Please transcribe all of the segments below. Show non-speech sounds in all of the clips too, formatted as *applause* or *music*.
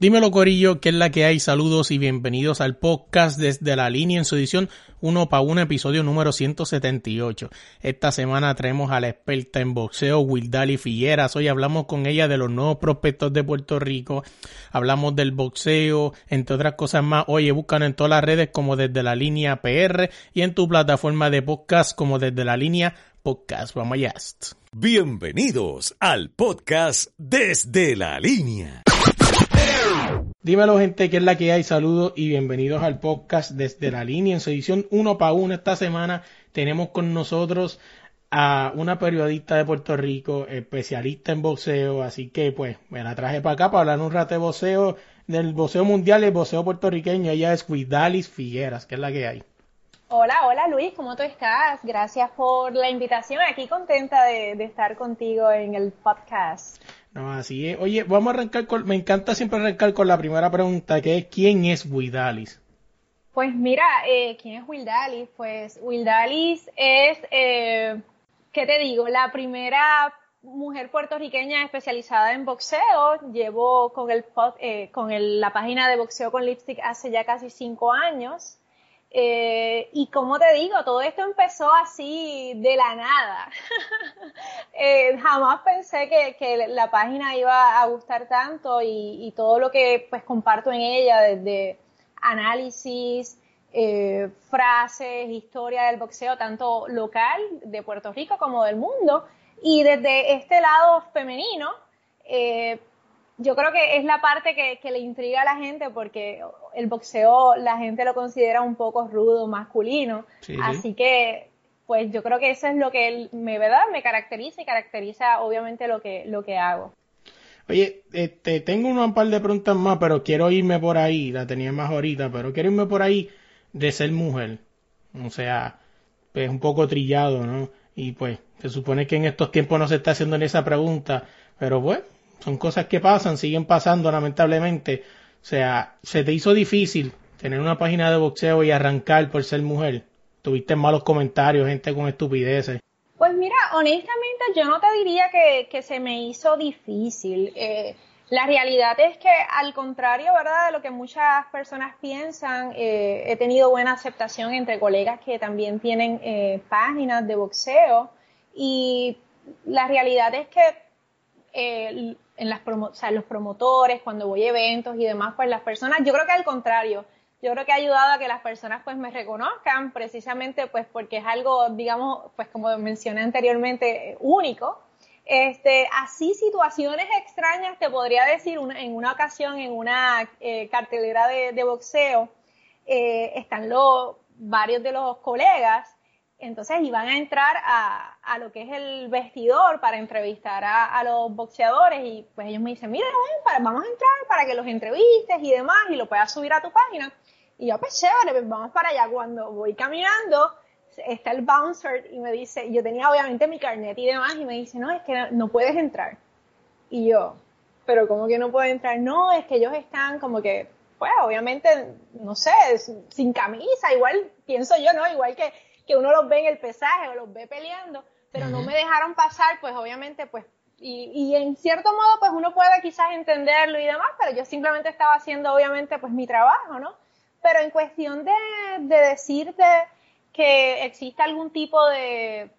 Dímelo Corillo, ¿qué es la que hay? Saludos y bienvenidos al podcast desde la línea en su edición 1 para 1, episodio número 178. Esta semana traemos a la experta en boxeo, Wildali Figueras. Hoy hablamos con ella de los nuevos prospectos de Puerto Rico, hablamos del boxeo, entre otras cosas más. Oye, búscanos en todas las redes como desde la línea PR y en tu plataforma de podcast como desde la línea podcast. Vamos allá. Bienvenidos al podcast desde la línea. Dímelo gente, que es la que hay? Saludos y bienvenidos al podcast desde la línea en su edición 1 para 1. Esta semana tenemos con nosotros a una periodista de Puerto Rico, especialista en boxeo, así que pues me la traje para acá para hablar un rato de boxeo, del boxeo mundial y el boxeo puertorriqueño. Ella es Guidalis Figueras, que es la que hay. Hola, hola Luis, ¿cómo tú estás? Gracias por la invitación. Aquí contenta de estar contigo en el podcast. No, así es. Oye, vamos a arrancar con, me encanta siempre arrancar con la primera pregunta, que es ¿quién es Wildalis? Pues mira, eh, ¿quién es Wildalis? Pues Wildalis es, eh, ¿qué te digo? La primera mujer puertorriqueña especializada en boxeo. Llevo con, el, eh, con el, la página de boxeo con lipstick hace ya casi cinco años. Eh, y como te digo, todo esto empezó así de la nada. *laughs* eh, jamás pensé que, que, la página iba a gustar tanto y, todo lo que pues comparto en ella, desde análisis, eh, frases, historia del boxeo, tanto local de Puerto Rico como del mundo. Y desde este lado femenino, yo creo que es la parte que, que, le intriga a la gente porque el boxeo la gente lo considera un poco rudo, masculino. Sí, Así sí. que, pues yo creo que eso es lo que me, ¿verdad? me caracteriza y caracteriza obviamente lo que, lo que hago. Oye, este, tengo un par de preguntas más, pero quiero irme por ahí, la tenía más ahorita, pero quiero irme por ahí de ser mujer. O sea, pues un poco trillado, ¿no? Y pues, se supone que en estos tiempos no se está haciendo ni esa pregunta, pero pues, son cosas que pasan, siguen pasando lamentablemente. O sea, se te hizo difícil tener una página de boxeo y arrancar por ser mujer. Tuviste malos comentarios, gente con estupideces. Pues mira, honestamente yo no te diría que, que se me hizo difícil. Eh, la realidad es que al contrario, ¿verdad? De lo que muchas personas piensan, eh, he tenido buena aceptación entre colegas que también tienen eh, páginas de boxeo y la realidad es que en las promo o sea, los promotores, cuando voy a eventos y demás, pues las personas, yo creo que al contrario, yo creo que ha ayudado a que las personas pues me reconozcan precisamente pues porque es algo, digamos, pues como mencioné anteriormente, único. Este, así situaciones extrañas te podría decir una, en una ocasión en una eh, cartelera de, boxeo eh, están los varios de los colegas entonces iban a entrar a, a, lo que es el vestidor para entrevistar a, a, los boxeadores y pues ellos me dicen, mira, vamos a entrar para que los entrevistes y demás y lo puedas subir a tu página. Y yo, pues chévere, pues vamos para allá. Cuando voy caminando, está el bouncer y me dice, yo tenía obviamente mi carnet y demás y me dice, no, es que no, no puedes entrar. Y yo, pero ¿cómo que no puedo entrar? No, es que ellos están como que, pues obviamente, no sé, sin camisa, igual pienso yo, ¿no? Igual que que uno los ve en el pesaje o los ve peleando, pero uh -huh. no me dejaron pasar, pues obviamente, pues, y, y, en cierto modo, pues uno puede quizás entenderlo y demás, pero yo simplemente estaba haciendo, obviamente, pues mi trabajo, ¿no? Pero en cuestión de, de decirte que existe algún tipo de,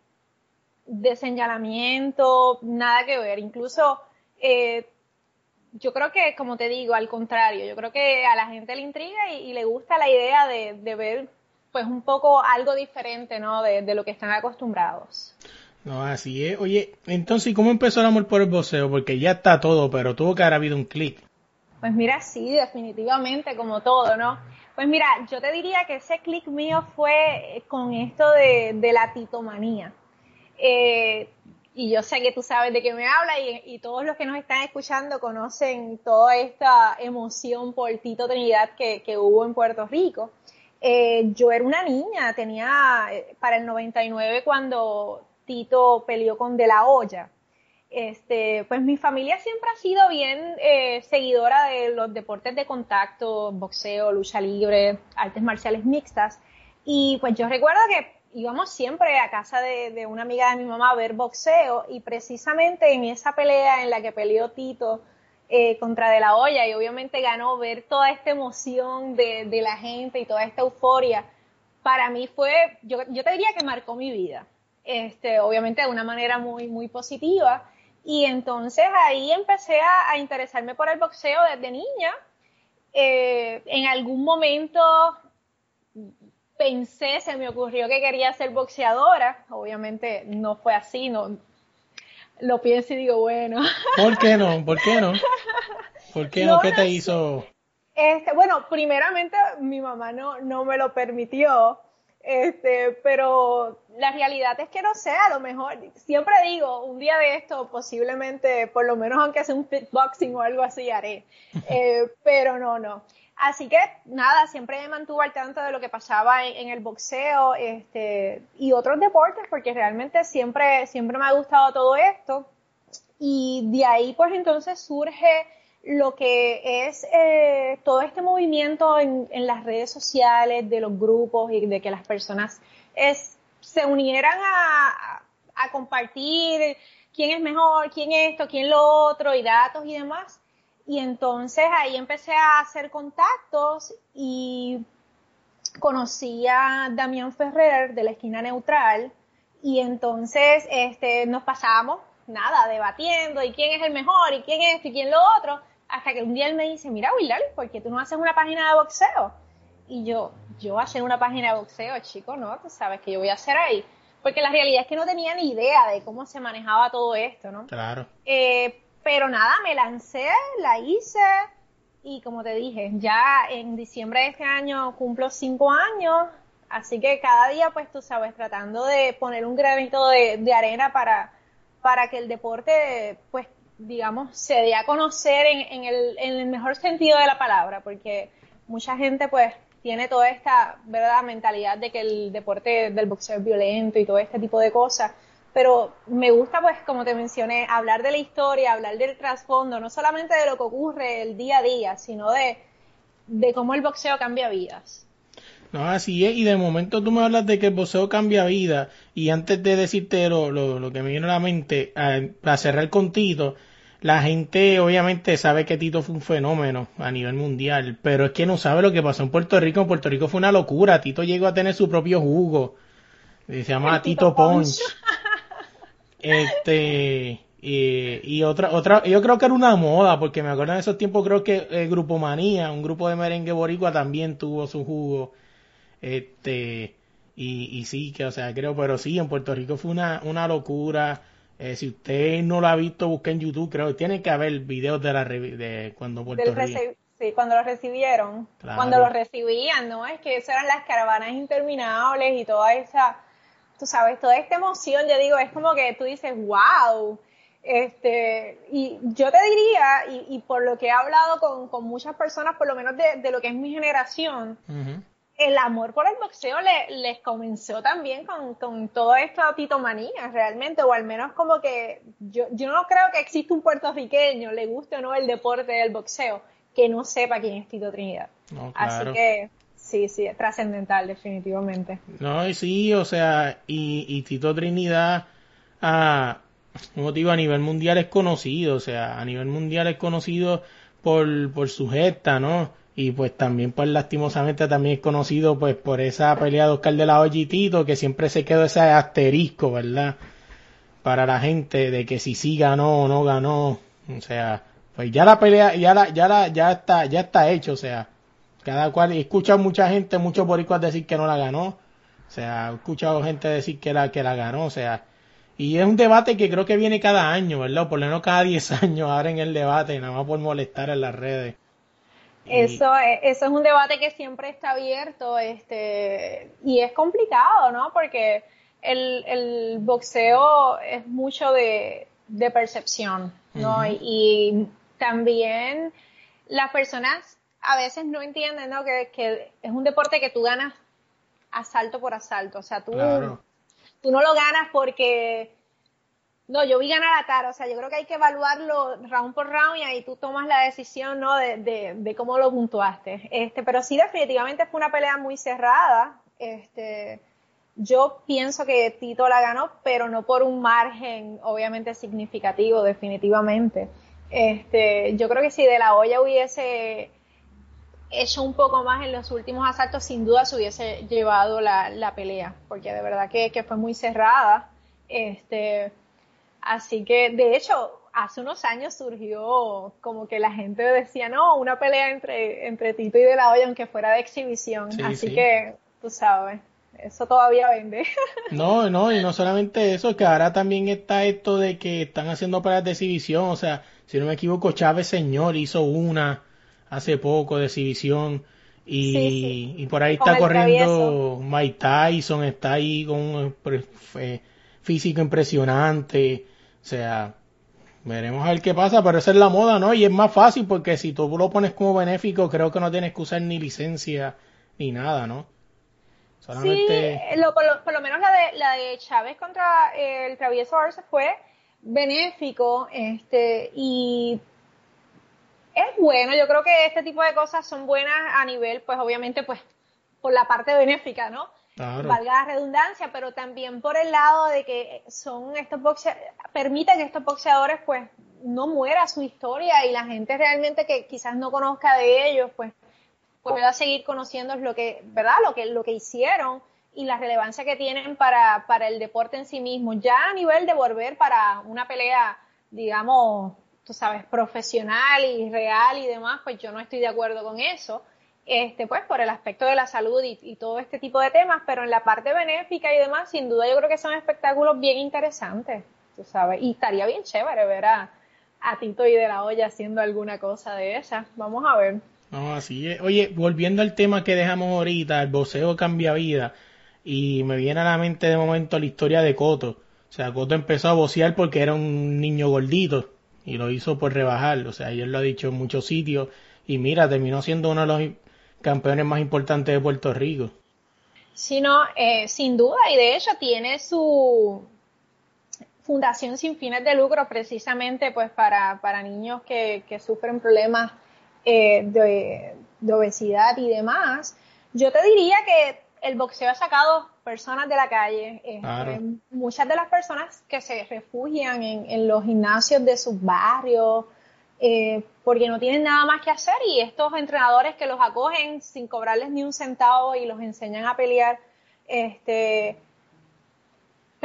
de señalamiento, nada que ver, incluso, eh, yo creo que, como te digo, al contrario, yo creo que a la gente le intriga y, y le gusta la idea de, de ver pues un poco algo diferente, ¿no? De, de, lo que están acostumbrados. No, así es. Oye, entonces, ¿cómo empezó el amor por el boxeo? Porque ya está todo, pero tuvo que haber habido un clic. Pues mira, sí, definitivamente, como todo, ¿no? Pues mira, yo te diría que ese clic mío fue con esto de, de la titomanía. Eh, y yo sé que tú sabes de qué me habla y, todos los que nos están escuchando conocen toda esta emoción por Tito Trinidad que, hubo en Puerto Rico. Eh, yo era una niña, tenía eh, para el 99 cuando Tito peleó con De La Hoya. Este, pues mi familia siempre ha sido bien eh, seguidora de los deportes de contacto, boxeo, lucha libre, artes marciales mixtas. Y pues yo recuerdo que íbamos siempre a casa de, una amiga de mi mamá a ver boxeo y precisamente en esa pelea en la que peleó Tito eh, contra De La Hoya y obviamente ganó ver toda esta emoción de, la gente y toda esta euforia, para mí fue, yo, yo te diría que marcó mi vida, este, obviamente de una manera muy, muy positiva. Y entonces ahí empecé a, interesarme por el boxeo desde niña. Eh, en algún momento pensé, se me ocurrió que quería ser boxeadora. Obviamente no fue así, no lo pienso y digo, bueno. ¿Por qué no? ¿Por qué no? ¿Por qué no? ¿Qué te hizo? Este, bueno, primeramente mi mamá no, no me lo permitió. Este, pero la realidad es que no sé, a lo mejor, siempre digo, un día de esto posiblemente, por lo menos aunque sea un fitboxing o algo así, haré. *laughs* Eh, pero no, no. Así que nada, siempre me mantuvo al tanto de lo que pasaba en, el boxeo este, y otros deportes, porque realmente siempre, siempre me ha gustado todo esto. Y de ahí pues entonces surge lo que es eh, todo este movimiento en, las redes sociales, de los grupos y de que las personas se unieran a, a compartir quién es mejor, quién esto, quién lo otro y datos y demás. Y entonces ahí empecé a hacer contactos y conocí a Damián Ferrer de la esquina neutral y entonces este, nos pasábamos, nada, debatiendo y quién es el mejor y quién es esto y quién lo otro, hasta que un día él me dice, mira Willard, ¿por qué tú no haces una página de boxeo? Y yo, yo hacer una página de boxeo, chico, no, tú sabes que yo voy a hacer ahí. Porque la realidad es que no tenía ni idea de cómo se manejaba todo esto, ¿no? Claro. Eh, pero nada, me lancé, la hice y como te dije, ya en diciembre de este año cumplo cinco años, así que cada día pues tú sabes, tratando de poner un granito de, arena para, para que el deporte pues digamos se dé a conocer en, en, el, en el mejor sentido de la palabra, porque mucha gente pues tiene toda esta verdad mentalidad de que el deporte del boxeo es violento y todo este tipo de cosas pero me gusta, pues, como te mencioné, hablar de la historia, hablar del trasfondo, no solamente de lo que ocurre el día a día, sino de, de cómo el boxeo cambia vidas. No, así es, y de momento tú me hablas de que el boxeo cambia vidas, y antes de decirte lo, lo, que me viene a la mente, para cerrar con Tito, la gente obviamente sabe que Tito fue un fenómeno a nivel mundial, pero es que no sabe lo que pasó en Puerto Rico. En Puerto Rico fue una locura. Tito llegó a tener su propio jugo. Se llama Tito, Punch. *laughs* Este, y, otra, otra, yo creo que era una moda, porque me acuerdo en esos tiempos, creo que el Grupo Manía, un grupo de merengue boricua también tuvo su jugo. Este, y, y sí, que, o sea, creo, pero sí, en Puerto Rico fue una, una locura. Eh, si usted no lo ha visto, busque en YouTube, creo que tiene que haber videos de la de cuando Puerto Rico. Sí, cuando lo recibieron. Cuando lo recibían, ¿no? Es que esas eran las caravanas interminables y toda esa tú sabes, toda esta emoción, yo digo, es como que tú dices, wow. Este, y yo te diría, y, por lo que he hablado con, muchas personas, por lo menos de, lo que es mi generación, el amor por el boxeo les comenzó también con, con todo esto titomanía, realmente, o al menos como que yo, yo no creo que exista un puertorriqueño, le guste o no el deporte del boxeo, que no sepa quién es Tito Trinidad. Así que Sí, sí, es trascendental, definitivamente. No, y sí, o sea, y, y Tito Trinidad, a, como digo, a nivel mundial es conocido, o sea, a nivel mundial es conocido por, por su gesta, ¿no? Y pues también, pues lastimosamente también es conocido pues por esa pelea de Oscar de la Hoya y Tito, que siempre se quedó ese asterisco, ¿verdad? Para la gente de que si sí ganó o no ganó, o sea, pues ya la pelea, ya la, ya la, ya está, ya está hecho, o sea, cada cual, he escuchado mucha gente, muchos boricuas decir que no la ganó. O sea, he escuchado gente decir que la, que la ganó. O sea, y es un debate que creo que viene cada año, ¿verdad? por lo menos cada *laughs* 10 años en el debate, nada más por molestar en las redes. Eso, es, eso es un debate que siempre está abierto, este, y es complicado, ¿no? Porque el, boxeo es mucho de, percepción, ¿no? y, también las personas a veces no entienden, ¿no? Que, que, es un deporte que tú ganas asalto por asalto, o sea, tú, tú no lo ganas porque no, yo vi ganar a Tara, o sea, yo creo que hay que evaluarlo round por round y ahí tú tomas la decisión, ¿no? De, de, de, cómo lo puntuaste. Este, pero sí, definitivamente fue una pelea muy cerrada. Este, yo pienso que Tito la ganó, pero no por un margen, obviamente, significativo, definitivamente. Este, yo creo que si De La Hoya hubiese hecho un poco más en los últimos asaltos, sin duda se hubiese llevado la, la pelea, porque de verdad que, que fue muy cerrada. Este, Así que, de hecho, hace unos años surgió como que la gente decía, no, una pelea entre, entre Tito y De La Hoya, aunque fuera de exhibición. Así que, tú sabes, eso todavía vende. *laughs* No, no, y no solamente eso, que ahora también está esto de que están haciendo peleas de exhibición. O sea, si no me equivoco, Chávez Señor hizo una hace poco de exhibición. Y, y por ahí está corriendo Mike Tyson, está ahí con un eh, físico impresionante. O sea, veremos a ver qué pasa, pero esa es la moda, ¿no? Y es más fácil porque si tú lo pones como benéfico, creo que no tienes que usar ni licencia ni nada, ¿no? Solamente... Sí, lo, por, lo, menos la de, la de Chávez contra el Travieso Arce fue benéfico, este, y es bueno, yo creo que este tipo de cosas son buenas a nivel, pues obviamente, pues, por la parte benéfica, ¿no? valga la redundancia, pero también por el lado de que son estos boxeadores, permiten que estos boxeadores pues no muera su historia y la gente realmente que quizás no conozca de ellos pues pueda seguir conociendo lo que, ¿verdad? Lo que, lo que hicieron y la relevancia que tienen para, para el deporte en sí mismo. Ya a nivel de volver para una pelea, digamos, tú sabes, profesional y real y demás, pues yo no estoy de acuerdo con eso este, pues por el aspecto de la salud y, todo este tipo de temas, pero en la parte benéfica y demás, sin duda yo creo que son espectáculos bien interesantes, tú sabes, y estaría bien chévere ver a, Tito y de la olla haciendo alguna cosa de esa, vamos a ver. No, así es. Oye, volviendo al tema que dejamos ahorita, el boceo cambia vida, y me viene a la mente de momento la historia de Coto. O sea, Coto empezó a bocear porque era un niño gordito, y lo hizo por rebajar, o sea, él lo ha dicho en muchos sitios, y mira, terminó siendo uno de los campeones más importantes de Puerto Rico. Sí, no, eh, sin duda, y de hecho tiene su fundación sin fines de lucro precisamente pues para, para niños que, que sufren problemas eh, de, obesidad y demás. Yo te diría que el boxeo ha sacado personas de la calle. Este, muchas de las personas que se refugian en, en los gimnasios de sus barrios, eh, porque no tienen nada más que hacer y estos entrenadores que los acogen sin cobrarles ni un centavo y los enseñan a pelear, este,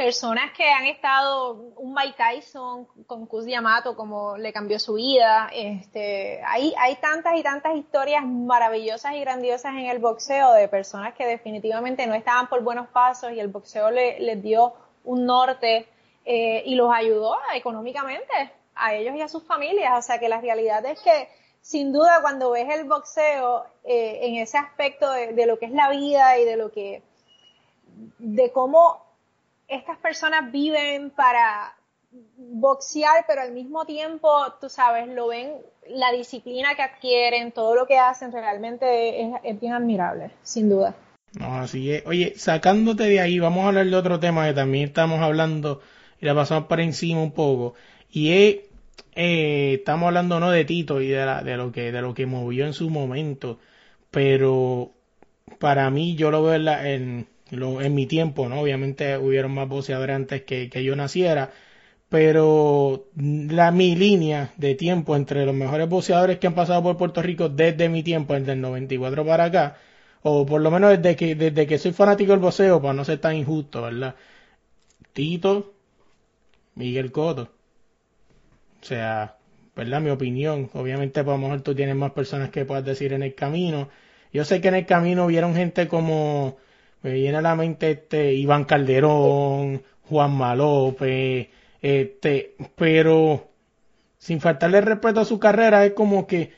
personas que han estado, un Mike Tyson con Cus Yamato, como le cambió su vida, este, hay, hay tantas y tantas historias maravillosas y grandiosas en el boxeo de personas que definitivamente no estaban por buenos pasos y el boxeo les dio un norte eh, y los ayudó económicamente a ellos y a sus familias. O sea que la realidad es que sin duda cuando ves el boxeo eh, en ese aspecto de, lo que es la vida y de lo que, de cómo estas personas viven para boxear, pero al mismo tiempo, tú sabes, lo ven, la disciplina que adquieren, todo lo que hacen, realmente es, bien admirable, sin duda. No, así es. Oye, sacándote de ahí, vamos a hablar de otro tema que también estamos hablando y la pasamos por encima un poco. Y es, eh, estamos hablando no de Tito y de, la, lo que, de lo que movió en su momento, pero para mí yo lo veo en, en, en mi tiempo, ¿no? Obviamente hubieron más boxeadores antes que, que yo naciera, pero la mi línea de tiempo entre los mejores boxeadores que han pasado por Puerto Rico desde mi tiempo, desde el 94 para acá, o por lo menos desde que, desde que soy fanático del boxeo, para no ser tan injusto, ¿verdad? Tito, Miguel Cotto, o sea, ¿verdad? Mi opinión. Obviamente, pues, a lo mejor tú tienes más personas que puedas decir en el camino. Yo sé que en el camino vieron gente como, me viene a la mente este, Iván Calderón, Juan Malope, este, pero sin faltarle respeto a su carrera, es como que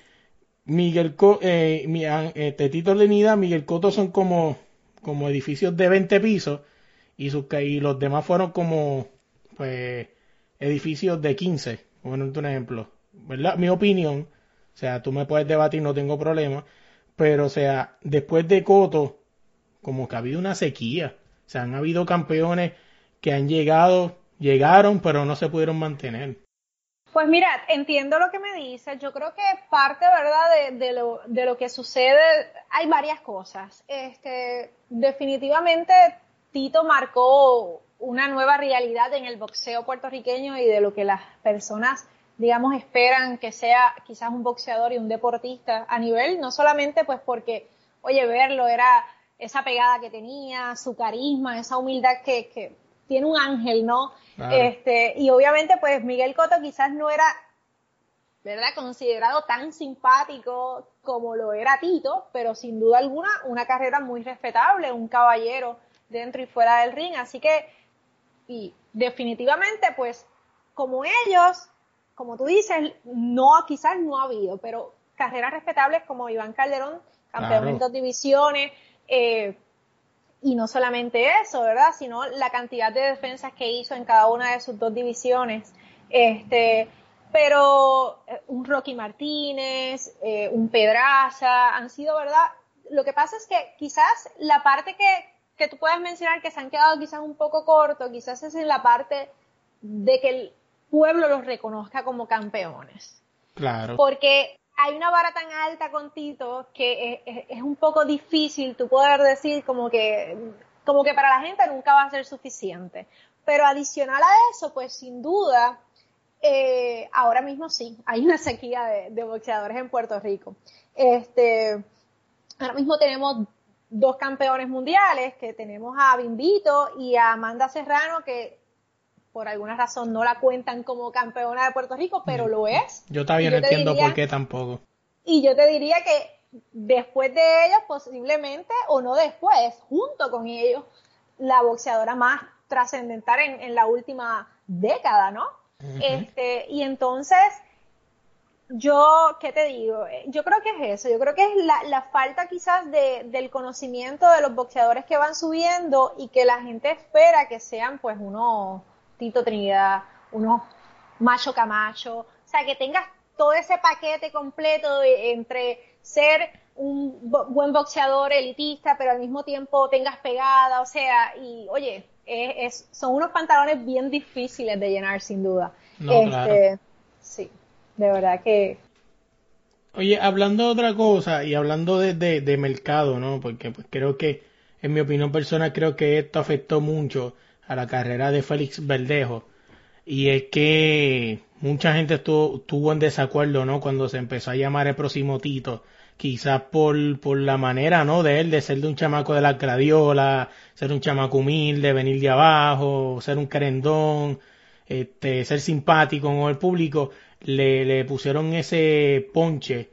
Miguel eh, este, Tito Miguel Coto son como, como edificios de 20 pisos y, sus, y los demás fueron como, pues, edificios de 15, bueno, un ejemplo, ¿verdad? Mi opinión, o sea, tú me puedes debatir, no tengo problema, pero, o sea, después de Coto, como que ha habido una sequía, o sea, han habido campeones que han llegado, llegaron, pero no se pudieron mantener. Pues mira, entiendo lo que me dices. Yo creo que parte, ¿verdad?, de, lo, de lo que sucede, hay varias cosas. Este, definitivamente, Tito marcó una nueva realidad en el boxeo puertorriqueño y de lo que las personas, digamos, esperan que sea quizás un boxeador y un deportista a nivel, no solamente pues porque, oye, verlo era esa pegada que tenía, su carisma, esa humildad que, que tiene un ángel, ¿no? Este, y obviamente, pues Miguel Cotto quizás no era, ¿verdad?, considerado tan simpático como lo era Tito, pero sin duda alguna una carrera muy respetable, un caballero dentro y fuera del ring. Así que, y definitivamente, pues, como ellos, como tú dices, no, quizás no ha habido, pero carreras respetables como Iván Calderón, campeón en dos divisiones, eh, y no solamente eso, ¿verdad? Sino la cantidad de defensas que hizo en cada una de sus dos divisiones. Este, pero eh, un Rocky Martínez, eh, un Pedraza, han sido, ¿verdad? Lo que pasa es que quizás la parte que, que tú puedes mencionar que se han quedado quizás un poco corto, quizás es en la parte de que el pueblo los reconozca como campeones. Claro. Porque hay una vara tan alta con Tito que es, un poco difícil tú poder decir como que, como que para la gente nunca va a ser suficiente. Pero adicional a eso, pues sin duda, eh, ahora mismo sí, hay una sequía de, boxeadores en Puerto Rico. Este, ahora mismo tenemos dos campeones mundiales, que tenemos a Bimbito y a Amanda Serrano, que por alguna razón no la cuentan como campeona de Puerto Rico, pero lo es. Yo todavía no entiendo por qué tampoco. Y yo te diría que después de ellos, posiblemente, o no después, junto con ellos, la boxeadora más trascendental en, la última década, ¿no? Este, y entonces, yo, ¿qué te digo? Yo creo que es eso, yo creo que es la, la falta quizás de, del conocimiento de los boxeadores que van subiendo y que la gente espera que sean pues unos Tito Trinidad, unos Macho Camacho, o sea, que tengas todo ese paquete completo de, entre ser un buen boxeador elitista, pero al mismo tiempo tengas pegada, o sea, y oye, es, son unos pantalones bien difíciles de llenar sin duda. este, Sí, de verdad que... Oye, hablando de otra cosa y hablando de, de mercado, ¿no? Porque pues, creo que, en mi opinión personal, creo que esto afectó mucho a la carrera de Félix Verdejo. Y es que mucha gente estuvo, en desacuerdo, ¿no? Cuando se empezó a llamar el próximo Tito. Quizás por, por la manera, ¿no? De él, de ser de un chamaco de la gradiola, ser un chamaco humilde, venir de abajo, ser un querendón, este, ser simpático con el público. Le, le pusieron ese ponche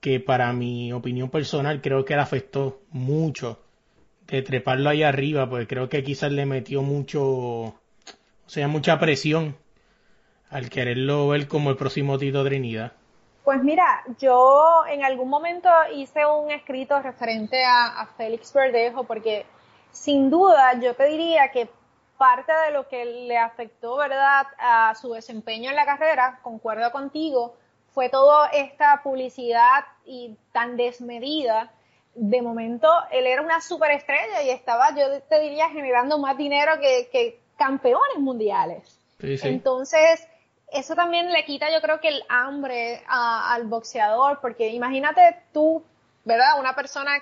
que para mi opinión personal creo que le afectó mucho de treparlo ahí arriba, pues creo que quizás le metió mucho, o sea, mucha presión al quererlo ver como el próximo Tito Trinidad. Pues mira, yo en algún momento hice un escrito referente a, a Félix Verdejo porque sin duda yo te diría que parte de lo que le afectó, ¿verdad?, a su desempeño en la carrera, concuerdo contigo, fue toda esta publicidad y tan desmedida de momento él era una superestrella y estaba, yo te diría, generando más dinero que, campeones mundiales. Entonces, eso también le quita, yo creo que el hambre al boxeador, porque imagínate tú, ¿verdad? Una persona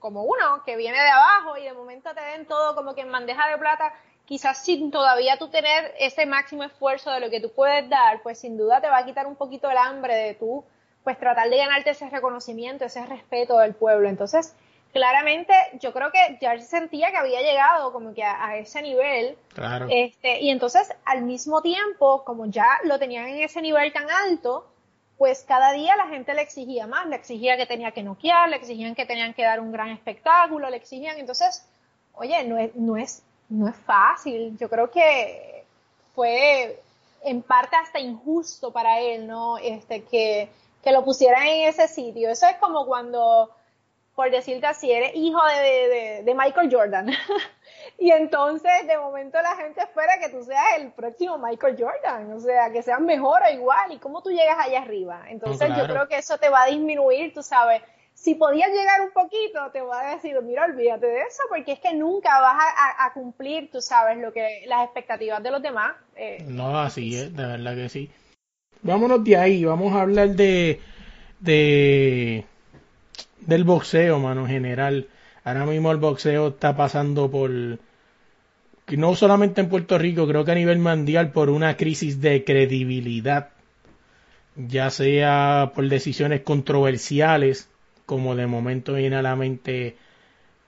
como uno que viene de abajo y de momento te den todo como que en bandeja de plata, quizás sin todavía tú tener ese máximo esfuerzo de lo que tú puedes dar, pues sin duda te va a quitar un poquito el hambre de tú pues tratar de ganarte ese reconocimiento, ese respeto del pueblo. Entonces, claramente yo creo que ya sentía que había llegado como que a, ese nivel. Claro. Este, y entonces, al mismo tiempo, como ya lo tenían en ese nivel tan alto, pues cada día la gente le exigía más, le exigía que tenía que noquear, le exigían que tenían que dar un gran espectáculo, le exigían, entonces, oye, no es, no es, no es fácil. Yo creo que fue en parte hasta injusto para él, ¿no? Este, que, que lo pusieran en ese sitio. Eso es como cuando, por decirte así, eres hijo de, de, Michael Jordan. *laughs* y entonces de momento la gente espera que tú seas el próximo Michael Jordan, o sea, que seas mejor o igual, y cómo tú llegas allá arriba. Entonces yo creo que eso te va a disminuir, tú sabes, si podías llegar un poquito, te voy a decir, mira, olvídate de eso, porque es que nunca vas a, cumplir, tú sabes, lo que las expectativas de los demás. Eh, no, así es, de verdad que sí. Vámonos de ahí, vamos a hablar de, de del boxeo, mano, en general. Ahora mismo el boxeo está pasando por, no solamente en Puerto Rico, creo que a nivel mundial, por una crisis de credibilidad, ya sea por decisiones controversiales como de momento viene a la mente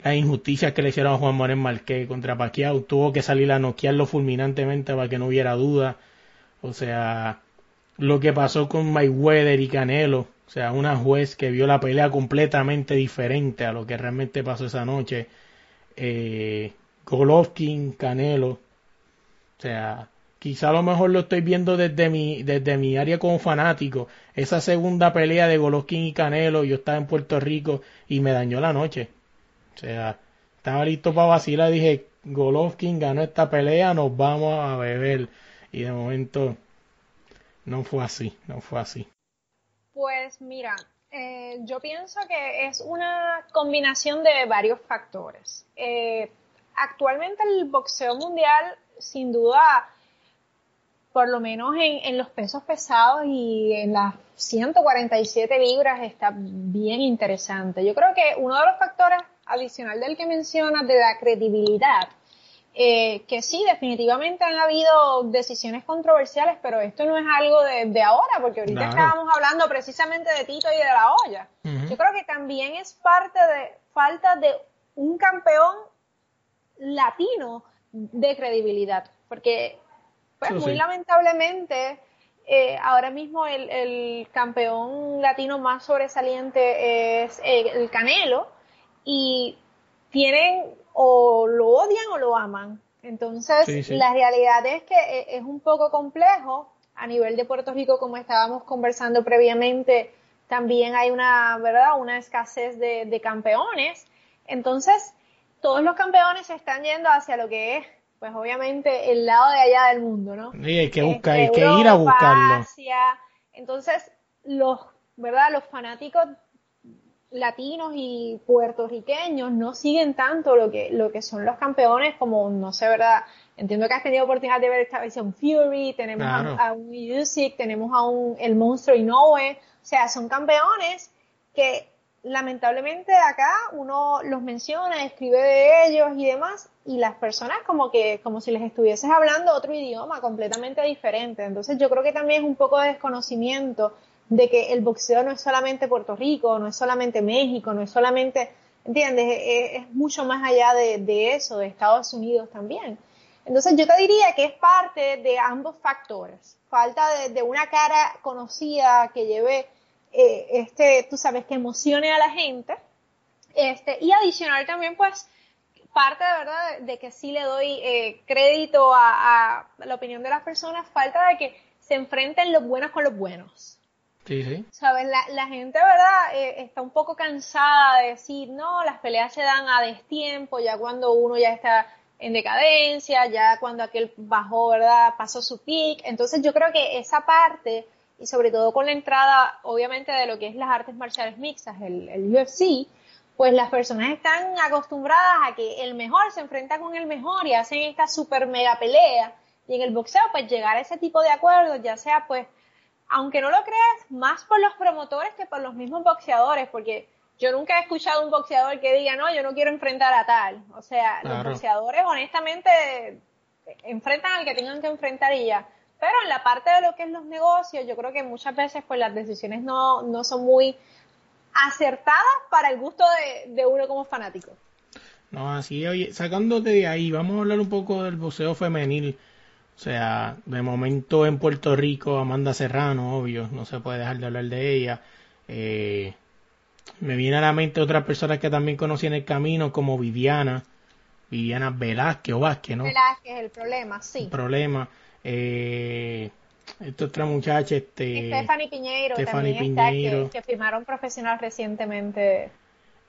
la injusticia que le hicieron a Juan Moreno Marqués contra Pacquiao, tuvo que salir a noquearlo fulminantemente para que no hubiera duda. O sea, lo que pasó con Mayweather y Canelo, o sea, una juez que vio la pelea completamente diferente a lo que realmente pasó esa noche. Eh, Golovkin, Canelo, o sea, quizá a lo mejor lo estoy viendo desde mi, desde mi área como fanático. Esa segunda pelea de Golovkin y Canelo, yo estaba en Puerto Rico y me dañó la noche. O sea, estaba listo para vacilar, dije, Golovkin ganó esta pelea, nos vamos a beber. Y de momento no fue así, no fue así. Pues mira, eh, yo pienso que es una combinación de varios factores. Eh, actualmente el boxeo mundial, sin duda, por lo menos en, los pesos pesados y en las 147 libras está bien interesante. Yo creo que uno de los factores adicional del que mencionas de la credibilidad, eh, que sí, definitivamente han habido decisiones controversiales, pero esto no es algo de, ahora, porque ahorita estábamos hablando precisamente de Tito y de la olla. Yo creo que también es parte de falta de un campeón latino de credibilidad, porque pues muy lamentablemente, eh, ahora mismo el, campeón latino más sobresaliente es el Canelo y tienen o lo odian o lo aman. Entonces, la realidad es que e, es un poco complejo a nivel de Puerto Rico, como estábamos conversando previamente, también hay una, ¿verdad? Una escasez de, de campeones. Entonces, todos los campeones se están yendo hacia lo que es pues obviamente el lado de allá del mundo, ¿no? Hay que buscar, hay que ir a buscarlo. Entonces, los, ¿verdad? Los fanáticos latinos y puertorriqueños no siguen tanto lo que, lo que son los campeones como, no sé, ¿verdad? Entiendo que has tenido oportunidad de ver esta versión Fury, tenemos a, un Music, tenemos a un El Monstruo Inoue, o sea, son campeones que lamentablemente acá uno los menciona, escribe de ellos y demás, y las personas como que, como si les estuvieses hablando otro idioma completamente diferente. Entonces yo creo que también es un poco de desconocimiento de que el boxeo no es solamente Puerto Rico, no es solamente México, no es solamente, ¿entiendes? Es, mucho más allá de, eso, de Estados Unidos también. Entonces yo te diría que es parte de ambos factores. Falta de, una cara conocida que lleve eh, este, tú sabes, que emocione a la gente. Este, y adicional también, pues, parte de verdad de que sí le doy eh, crédito a, la opinión de las personas, falta de que se enfrenten los buenos con los buenos. ¿Sabes? La, gente, ¿verdad? Eh, está un poco cansada de decir, no, las peleas se dan a destiempo, ya cuando uno ya está en decadencia, ya cuando aquel bajó, ¿verdad? Pasó su peak. Entonces yo creo que esa parte y sobre todo con la entrada, obviamente, de lo que es las artes marciales mixtas, el, UFC, pues las personas están acostumbradas a que el mejor se enfrenta con el mejor y hacen esta super mega pelea. Y en el boxeo, pues llegar a ese tipo de acuerdos, ya sea pues, aunque no lo creas, más por los promotores que por los mismos boxeadores, porque yo nunca he escuchado un boxeador que diga, no, yo no quiero enfrentar a tal. O sea, los boxeadores honestamente enfrentan al que tengan que enfrentar y ya. Pero en la parte de lo que es los negocios, yo creo que muchas veces pues las decisiones no, no son muy acertadas para el gusto de, uno como fanático. No, así, oye, sacándote de ahí, vamos a hablar un poco del boxeo femenil. O sea, de momento en Puerto Rico, Amanda Serrano, obvio, no se puede dejar de hablar de ella. Eh, me viene a la mente otras personas que también conocí en el camino, como Viviana, Viviana Velázquez o Vázquez, ¿no? Velázquez, el problema, sí. El problema. Eh, esta otra muchacha, este, Stephanie Piñeiro, también que, firmaron profesional recientemente.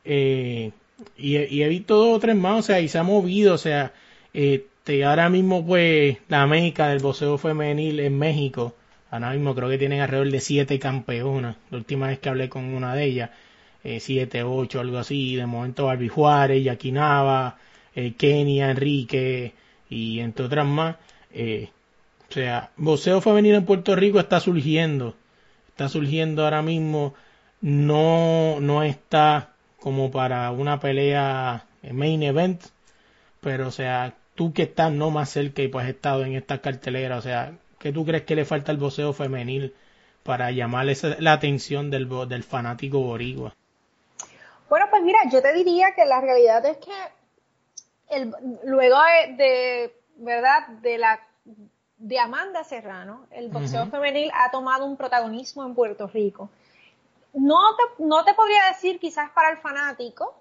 Eh, y, he visto dos o tres más, o sea, y se ha movido, o sea, Este, ahora mismo, pues, la América del boxeo femenil en México, ahora mismo creo que tienen alrededor de siete campeonas. La última vez que hablé con una de ellas, eh, siete, ocho, algo así. De momento, Barbie Juárez, Yaquinaba, eh, Kenia, Enrique y entre otras más. Eh, o sea, boxeo femenil en Puerto Rico está surgiendo. Está surgiendo ahora mismo. No, no está como para una pelea main event. Pero, o sea, tú que estás no más cerca y pues has estado en esta cartelera, o sea, ¿qué tú crees que le falta al boxeo femenil para llamarle la atención del, del fanático boricua? Bueno, pues mira, yo te diría que la realidad es que el, luego de, verdad, de la de Amanda Serrano, el boxeo femenil ha tomado un protagonismo en Puerto Rico. No te, no te podría decir quizás para el fanático,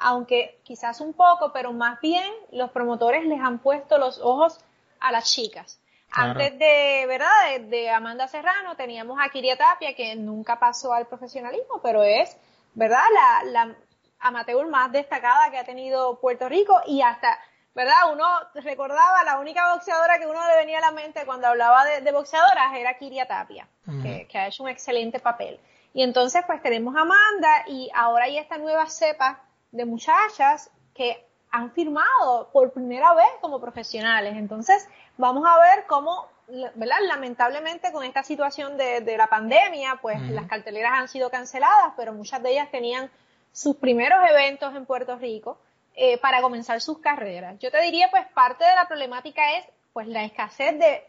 aunque quizás un poco, pero más bien los promotores les han puesto los ojos a las chicas. Antes de, ¿verdad? De, Amanda Serrano teníamos a Kiria Tapia, que nunca pasó al profesionalismo, pero es, ¿verdad? La, la amateur más destacada que ha tenido Puerto Rico y hasta, ¿verdad? Uno recordaba la única boxeadora que uno le venía a la mente cuando hablaba de, boxeadoras era Kiria Tapia, que, que, ha hecho un excelente papel. Y entonces pues tenemos a Amanda y ahora hay esta nueva cepa de muchachas que han firmado por primera vez como profesionales. Entonces, vamos a ver cómo, ¿verdad? Lamentablemente con esta situación de, la pandemia, pues las carteleras han sido canceladas, pero muchas de ellas tenían sus primeros eventos en Puerto Rico eh, para comenzar sus carreras. Yo te diría, pues parte de la problemática es pues la escasez de,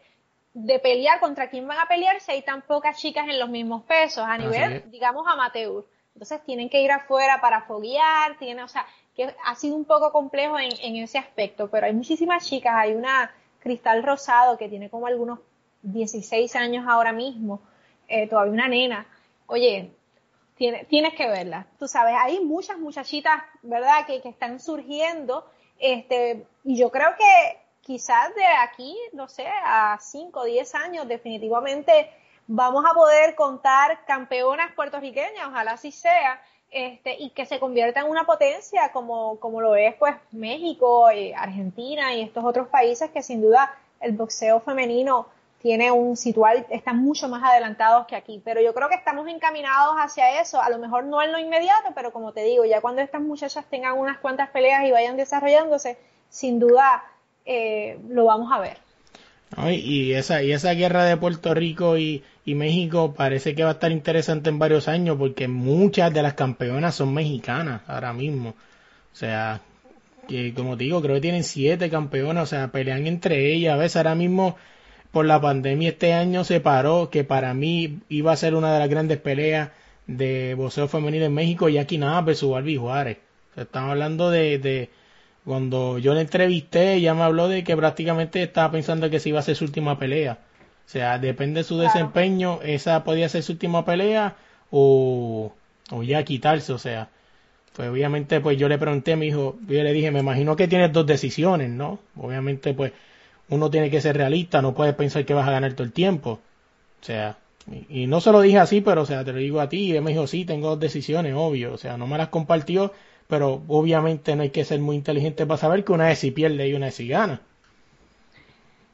de pelear contra quién van a pelear si hay tan pocas chicas en los mismos pesos a nivel, digamos, amateur. Entonces tienen que ir afuera para foguear, tiene, o sea, que ha sido un poco complejo en, en, ese aspecto, pero hay muchísimas chicas, hay una Cristal Rosado que tiene como algunos 16 años ahora mismo, eh, todavía una nena, oye, tiene, tienes que verla, tú sabes, hay muchas muchachitas, ¿verdad?, que, que están surgiendo, este, y yo creo que quizás de aquí, no sé, a 5 o 10 años, definitivamente vamos a poder contar campeonas puertorriqueñas, ojalá así sea, este, y que se convierta en una potencia como, como lo es pues México, y Argentina y estos otros países que sin duda el boxeo femenino tiene un situal, están mucho más adelantados que aquí, pero yo creo que estamos encaminados hacia eso, a lo mejor no en lo inmediato, pero como te digo, ya cuando estas muchachas tengan unas cuantas peleas y vayan desarrollándose, sin duda eh, lo vamos a ver. Y esa, y esa guerra de Puerto Rico y, México parece que va a estar interesante en varios años porque muchas de las campeonas son mexicanas ahora mismo. O sea, que como te digo, creo que tienen siete campeonas, o sea, pelean entre ellas. A veces ahora mismo por la pandemia este año se paró, que para mí iba a ser una de las grandes peleas de boxeo femenino en México y aquí nada versus Barbie Juárez. O sea, estamos hablando de cuando yo le entrevisté, ella me habló de que prácticamente estaba pensando que se iba a ser su última pelea. O sea, depende de su desempeño, esa podía ser su última pelea o, o ya quitarse, o sea. Pues obviamente, pues yo le pregunté, mi hijo, yo le dije, me imagino que tienes dos decisiones, ¿no? Obviamente, pues uno tiene que ser realista, no puedes pensar que vas a ganar todo el tiempo. O sea, y, y no se lo dije así, pero o sea, te lo digo a ti, y él me dijo, sí, tengo dos decisiones, obvio. O sea, no me las compartió pero obviamente no hay que ser muy inteligente para saber que una vez sí pierde y una vez sí gana.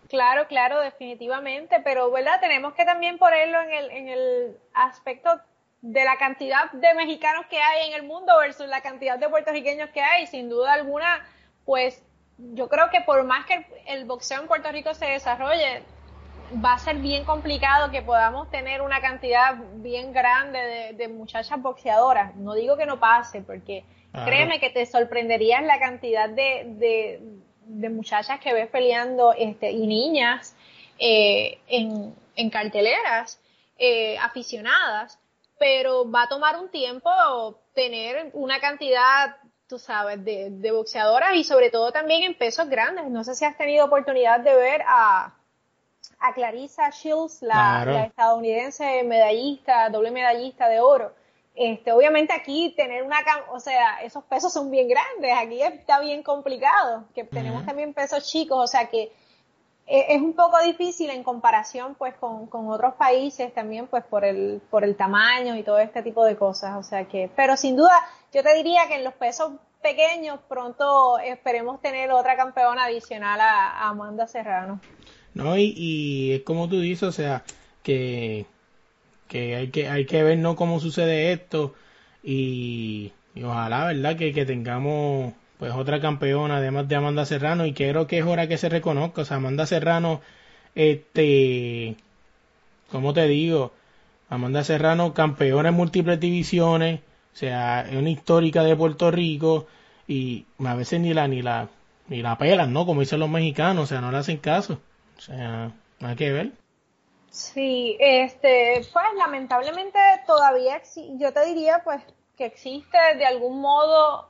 Claro, claro, definitivamente, pero ¿verdad? Tenemos que también ponerlo en el, en el aspecto de la cantidad de mexicanos que hay en el mundo versus la cantidad de puertorriqueños que hay. Sin duda alguna, pues yo creo que por más que el boxeo en Puerto Rico se desarrolle, va a ser bien complicado que podamos tener una cantidad bien grande de, de muchachas boxeadoras. No digo que no pase, porque Créeme que te sorprenderías la cantidad de, de, muchachas que ves peleando este, y niñas eh, en, en, carteleras eh, aficionadas, pero va a tomar un tiempo tener una cantidad, tú sabes, de, de boxeadoras y sobre todo también en pesos grandes. No sé si has tenido oportunidad de ver a, a Clarissa Shields, la, la estadounidense medallista, doble medallista de oro este, obviamente aquí tener una, o sea, esos pesos son bien grandes, aquí está bien complicado, que tenemos también pesos chicos, o sea que e, es un poco difícil en comparación pues con, con, otros países también pues por el, por el tamaño y todo este tipo de cosas. O sea que, pero sin duda yo te diría que en los pesos pequeños pronto esperemos tener otra campeona adicional a, Amanda Serrano. No, y, y, es como tú dices, o sea, que, que hay que hay que ver no cómo sucede esto y, y ojalá, ¿verdad? Que, que tengamos pues otra campeona además de Amanda Serrano y creo que es hora que se reconozca, o sea, Amanda Serrano, este, ¿cómo te digo? Amanda Serrano, campeona en múltiples divisiones, o sea, es una histórica de Puerto Rico y a veces ni la, ni la, ni la pelan, ¿no? Como dicen los mexicanos, o sea, no le hacen caso, o sea, hay que ver. Sí, este, pues lamentablemente todavía yo te diría pues que existe de algún modo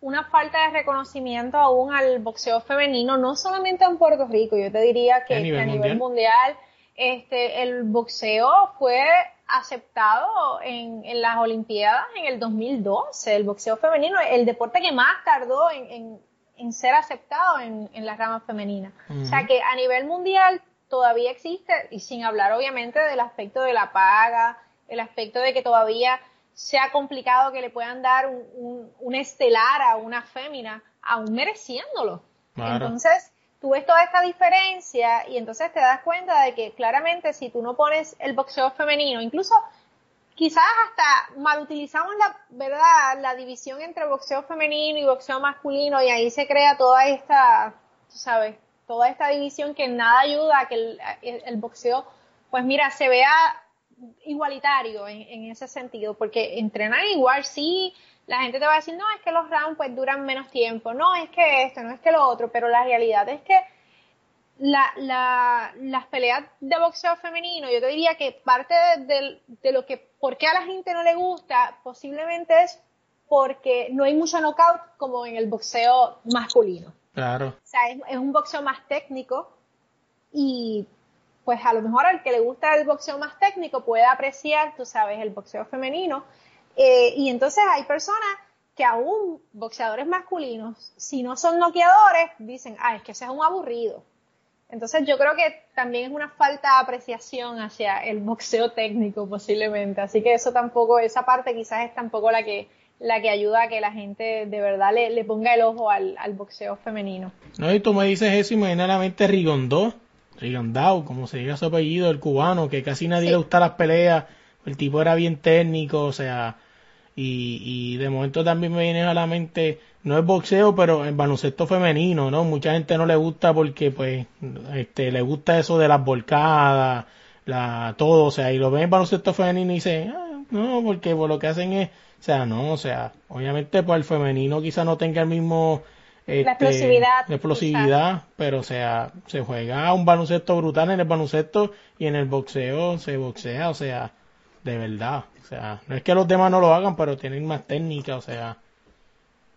una falta de reconocimiento aún al boxeo femenino, no solamente en Puerto Rico, yo te diría que a nivel, mundial? este, el boxeo fue aceptado en, en, las Olimpiadas en el 2012, el boxeo femenino, el deporte que más tardó en, en, ser aceptado en, en la rama femenina. O sea que a nivel mundial todavía existe, y sin hablar obviamente del aspecto de la paga, el aspecto de que todavía sea complicado que le puedan dar un, un, estelar a una fémina, aún mereciéndolo. Entonces, tú ves toda esta diferencia y entonces te das cuenta de que claramente si tú no pones el boxeo femenino, incluso quizás hasta mal utilizamos la verdad la división entre boxeo femenino y boxeo masculino y ahí se crea toda esta, tú sabes, toda esta división que nada ayuda a que el, el boxeo, pues mira, se vea igualitario en, ese sentido, porque entrenar igual sí, la gente te va a decir, no, es que los rounds pues duran menos tiempo, no, es que esto, no es que lo otro, pero la realidad es que la, la, las peleas de boxeo femenino, yo te diría que parte de, de, lo que, por qué a la gente no le gusta, posiblemente es porque no hay mucho knockout como en el boxeo masculino. Claro. O sea, es, un boxeo más técnico y pues a lo mejor al que le gusta el boxeo más técnico puede apreciar, tú sabes, el boxeo femenino. Eh, y entonces hay personas que aún boxeadores masculinos, si no son noqueadores, dicen, ah, es que ese es un aburrido. Entonces yo creo que también es una falta de apreciación hacia el boxeo técnico posiblemente. Así que eso tampoco, esa parte quizás es tampoco la que, la que ayuda a que la gente de verdad le, le ponga el ojo al, al boxeo femenino. No, y tú me dices eso y me viene a la mente Rigondó Rigandao, como se diga su apellido, el cubano, que casi nadie le gusta las peleas, el tipo era bien técnico, o sea, y, y de momento también me viene a la mente, no es boxeo, pero el baloncesto femenino, ¿no? Mucha gente no le gusta porque, pues, este, le gusta eso de las volcadas, la, todo, o sea, y lo ven en baloncesto femenino y dicen, ah, no, porque por lo que hacen es, o sea, no, o sea, obviamente, pues el femenino quizá no tenga el mismo la este, explosividad. La explosividad, pero o sea, se juega un baloncesto brutal en el baloncesto y en el boxeo se boxea, o sea, de verdad. O sea, no es que los demás no lo hagan, pero tienen más técnica, o sea.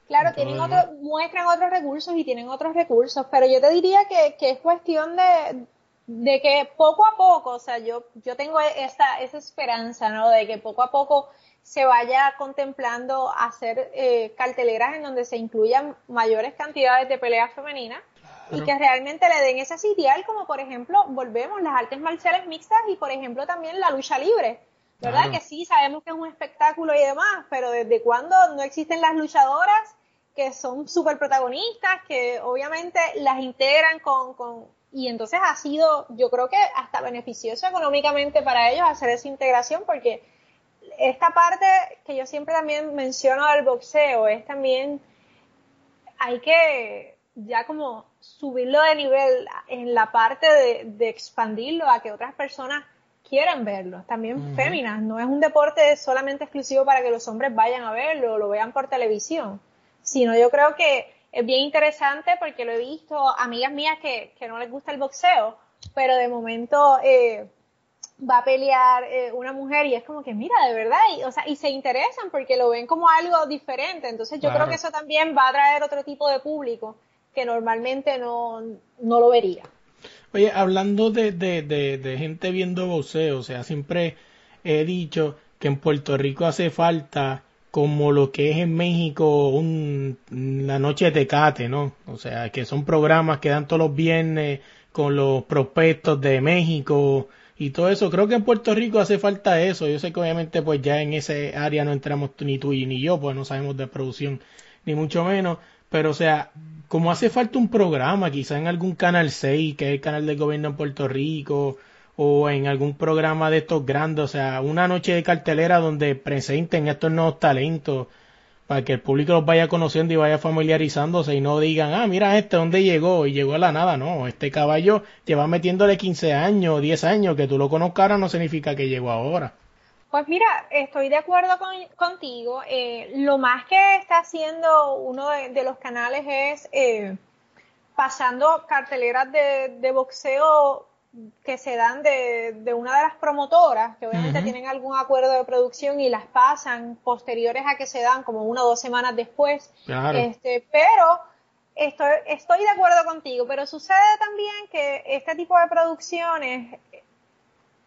Claro, tienen otro, muestran otros recursos y tienen otros recursos, pero yo te diría que, que es cuestión de, de que poco a poco, o sea, yo, yo tengo esa, esa esperanza, ¿no? De que poco a poco se vaya contemplando hacer eh, carteleras en donde se incluyan mayores cantidades de peleas femeninas y que realmente le den ese sitial como por ejemplo volvemos las artes marciales mixtas y por ejemplo también la lucha libre verdad que sí sabemos que es un espectáculo y demás pero desde cuándo no existen las luchadoras que son súper protagonistas que obviamente las integran con, con y entonces ha sido yo creo que hasta beneficioso económicamente para ellos hacer esa integración porque esta parte que yo siempre también menciono del boxeo es también, hay que ya como subirlo de nivel en la parte de, expandirlo a que otras personas quieran verlo, también féminas, no es un deporte solamente exclusivo para que los hombres vayan a verlo o lo vean por televisión, sino yo creo que es bien interesante porque lo he visto amigas mías que, que no les gusta el boxeo, pero de momento eh, va a pelear eh, una mujer y es como que mira de verdad y, o sea, y se interesan porque lo ven como algo diferente. Entonces yo creo que eso también va a traer otro tipo de público que normalmente no, no lo vería. Oye hablando de, de, de, gente viendo boxeo o sea siempre he dicho que en Puerto Rico hace falta como lo que es en México un, la noche de Tecate, ¿no? O sea, que son programas que dan todos los viernes con los prospectos de México y todo eso. Creo que en Puerto Rico hace falta eso. Yo sé que obviamente pues ya en ese área no entramos ni tú ni yo, pues no sabemos de producción ni mucho menos. Pero o sea, como hace falta un programa, quizá en algún canal 6, que es el canal del gobierno en Puerto Rico, o en algún programa de estos grandes, o sea, una noche de cartelera donde presenten estos nuevos talentos para que el público los vaya conociendo y vaya familiarizándose y no digan, ah, mira este, ¿dónde llegó? Y llegó a la nada, no, este caballo lleva metiéndole 15 años, 10 años, que tú lo conozcas no significa que llegó ahora. Pues mira, estoy de acuerdo contigo. Eh, lo más que está haciendo uno de, los canales es eh, pasando carteleras de, de boxeo que se dan de, de, una de las promotoras, que obviamente tienen algún acuerdo de producción y las pasan posteriores a que se dan, como una o dos semanas después. Este, pero estoy, estoy de acuerdo contigo, pero sucede también que este tipo de producciones,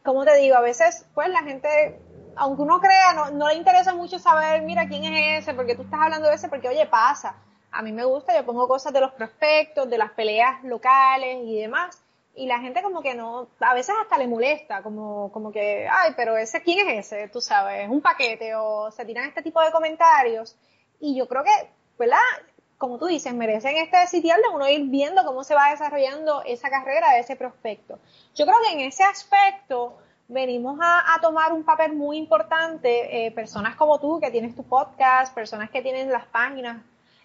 como te digo, a veces, pues la gente, aunque uno crea, no, no le interesa mucho saber, mira quién es ese, porque tú estás hablando de ese, porque oye, pasa. A mí me gusta, yo pongo cosas de los prospectos, de las peleas locales y demás y la gente como que no, a veces hasta le molesta, como, como que, ay, pero ese, ¿quién es ese? Tú sabes, un paquete, o se tiran este tipo de comentarios. Y yo creo que, ¿verdad? Como tú dices, merecen este sitial de uno ir viendo cómo se va desarrollando esa carrera de ese prospecto. Yo creo que en ese aspecto venimos a, tomar un papel muy importante, eh, personas como tú que tienes tu podcast, personas que tienen las páginas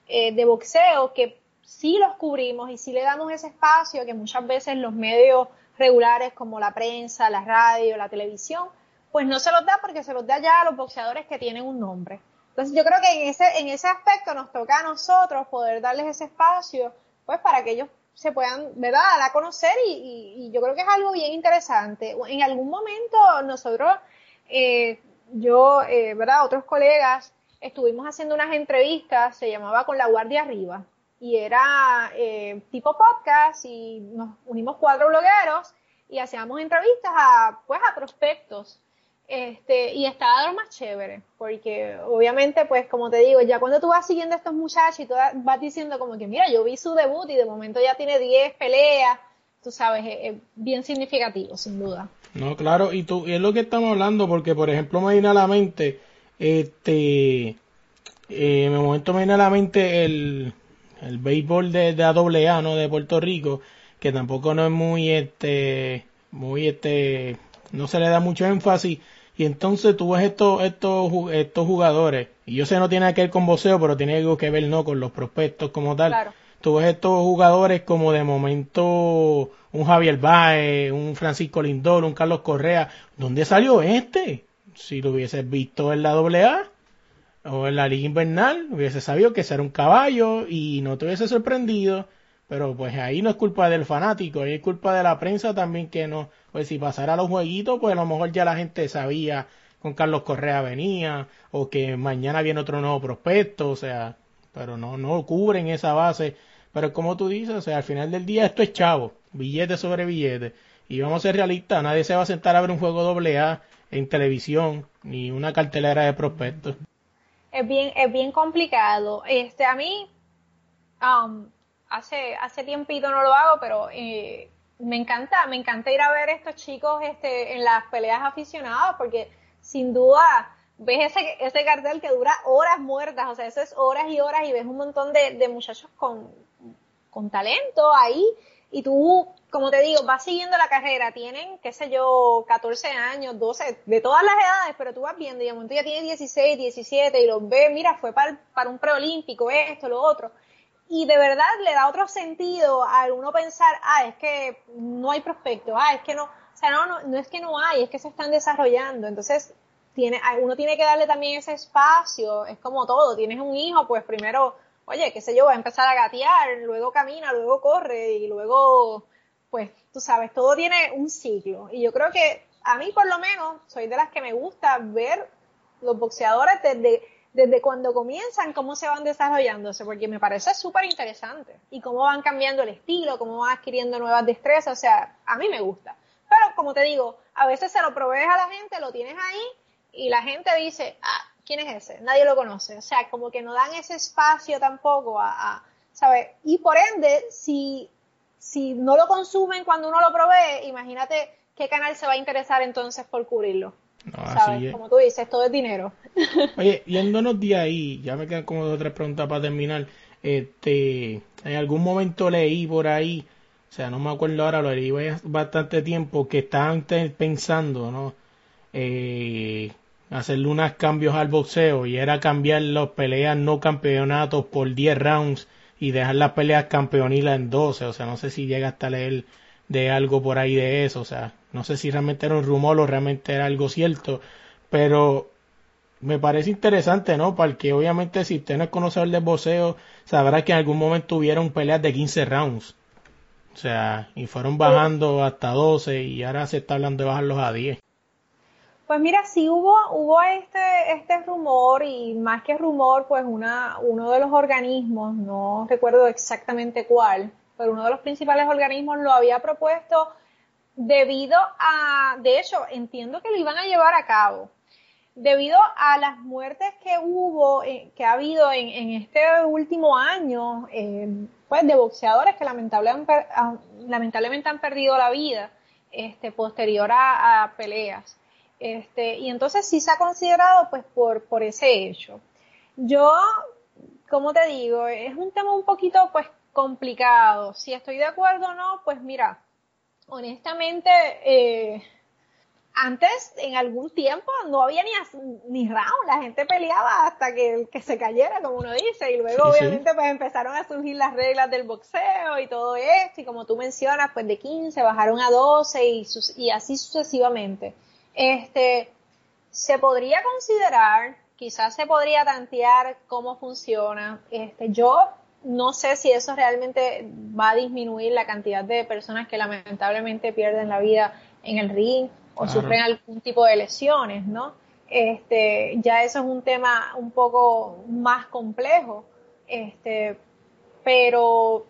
eh, de boxeo, que sí los cubrimos y sí le damos ese espacio que muchas veces los medios regulares como la prensa, la radio, la televisión, pues no se los da porque se los da ya a los boxeadores que tienen un nombre. Entonces yo creo que en ese, en ese aspecto nos toca a nosotros poder darles ese espacio, pues para que ellos se puedan, ¿verdad?, dar a conocer y, yo creo que es algo bien interesante. En algún momento nosotros, eh, yo, eh, ¿verdad?, otros colegas, estuvimos haciendo unas entrevistas, se llamaba Con la Guardia Arriba, y era eh, tipo podcast y nos unimos cuatro blogueros y hacíamos entrevistas a pues a prospectos. Este y estaba lo más chévere porque obviamente pues como te digo ya cuando tú vas siguiendo a estos muchachos y tú vas diciendo como que mira yo vi su debut y de momento ya tiene 10 peleas tú sabes es, bien significativo sin duda. No claro y tú y es lo que estamos hablando porque por ejemplo me viene a la mente este eh, en el momento me viene a la mente el el béisbol de, de AA, ¿no? De Puerto Rico, que tampoco no es muy, este, muy, este, no se le da mucho énfasis. Y entonces tú ves estos, estos, estos jugadores, y yo sé no tiene que ver con boxeo, pero tiene algo que ver, ¿no? Con los prospectos como tal. Claro. Tú ves estos jugadores como de momento un Javier Baez, un Francisco Lindor, un Carlos Correa. ¿Dónde salió este? Si lo hubieses visto en la AA, o en la liga invernal hubiese sabido que ser un caballo y no te hubiese sorprendido, pero pues ahí no es culpa del fanático, ahí es culpa de la prensa también que no, pues si pasara los jueguitos, pues a lo mejor ya la gente sabía con Carlos Correa venía o que mañana viene otro nuevo prospecto, o sea, pero no, no cubren esa base, pero como tú dices, o sea, al final del día esto es chavo, billete sobre billete, y vamos a ser realistas, nadie se va a sentar a ver un juego doble A en televisión, ni una cartelera de prospectos es bien, es bien complicado. Este, a mí, um, hace, hace tiempito no lo hago, pero eh, me encanta, me encanta ir a ver estos chicos este, en las peleas aficionadas, porque sin duda ves ese, ese cartel que dura horas muertas, o sea, eso es horas y horas y ves un montón de, de muchachos con, con talento ahí y tú, como te digo, vas siguiendo la carrera, tienen, qué sé yo, 14 años, 12, de todas las edades, pero tú vas viendo y de momento ya tiene 16, 17 y los ves, mira, fue para, para un preolímpico, esto, lo otro. Y de verdad le da otro sentido a uno pensar, ah, es que no hay prospectos, ah, es que no, o sea, no, no, no es que no hay, es que se están desarrollando. Entonces, tiene, uno tiene que darle también ese espacio, es como todo, tienes un hijo, pues primero oye, qué sé yo, va a empezar a gatear, luego camina, luego corre y luego, pues, tú sabes, todo tiene un ciclo. Y yo creo que a mí por lo menos soy de las que me gusta ver los boxeadores desde, desde cuando comienzan, cómo se van desarrollándose, porque me parece súper interesante. Y cómo van cambiando el estilo, cómo van adquiriendo nuevas destrezas, o sea, a mí me gusta. Pero como te digo, a veces se lo provees a la gente, lo tienes ahí y la gente dice, ah, ¿quién es ese? Nadie lo conoce. O sea, como que no dan ese espacio tampoco a, a ¿sabes? Y por ende, si si no lo consumen cuando uno lo provee, imagínate qué canal se va a interesar entonces por cubrirlo. ¿Sabes? Como tú dices, todo es dinero. *laughs* Oye, yéndonos de ahí, ya me quedan como dos o tres preguntas para terminar. Este, en algún momento leí por ahí, o sea, no me acuerdo ahora, lo leí bastante tiempo, que estaban pensando, ¿no? Eh, hacerle unos cambios al boxeo y era cambiar las peleas no campeonatos por 10 rounds y dejar las peleas campeonilas en 12, o sea, no sé si llega hasta leer de algo por ahí de eso, o sea, no sé si realmente era un rumor o realmente era algo cierto, pero me parece interesante, ¿no? Porque obviamente si usted no es conocedor del boxeo, sabrá que en algún momento hubieron peleas de 15 rounds. O sea, y fueron bajando hasta 12 y ahora se está hablando de bajarlos a 10. Pues mira, sí hubo, hubo este, este rumor y más que rumor, pues una, uno de los organismos, no recuerdo exactamente cuál, pero uno de los principales organismos lo había propuesto debido a, de hecho, entiendo que lo iban a llevar a cabo, debido a las muertes que hubo, eh, que ha habido en, este último año, eh, pues de boxeadores que lamentablemente han perdido la vida, este, posterior a peleas. Este, y entonces sí se ha considerado pues por, por ese hecho. Yo, como te digo, es un tema un poquito pues complicado. Si estoy de acuerdo o no, pues mira, honestamente, eh, antes, en algún tiempo, no había ni, ni round, la gente peleaba hasta que, que se cayera, como uno dice, y luego obviamente pues empezaron a surgir las reglas del boxeo y todo esto, y como tú mencionas, pues de 15 bajaron a 12 y, y así sucesivamente. Este, se podría considerar, quizás se podría tantear cómo funciona. Este, yo no sé si eso realmente va a disminuir la cantidad de personas que lamentablemente pierden la vida en el ring o sufren algún tipo de lesiones, ¿no? Este, ya eso es un tema un poco más complejo, este, pero